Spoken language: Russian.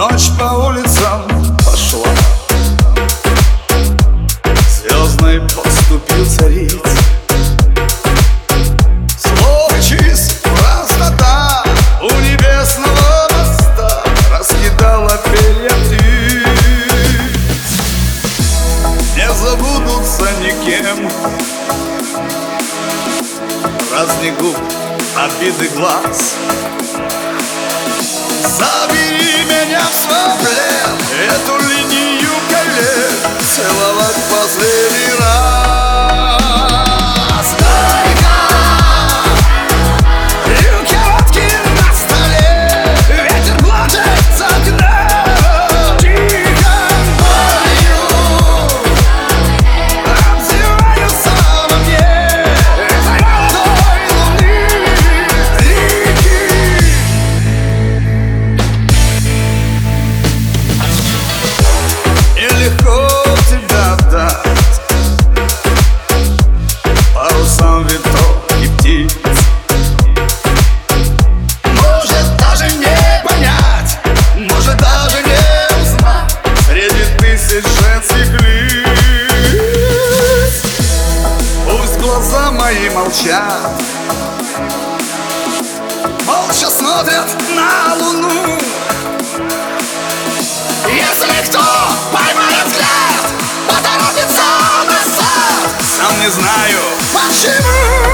Ночь по улицам пошла. Звездный поступил царица, Слово чист, красота У небесного моста Раскидала перья птиц. Не никем Разни губ, обиды глаз. десять женских лиц Пусть глаза мои молчат. Молча смотрят на луну. Если кто поймает взгляд Поторопится назад Сам не знаю почему.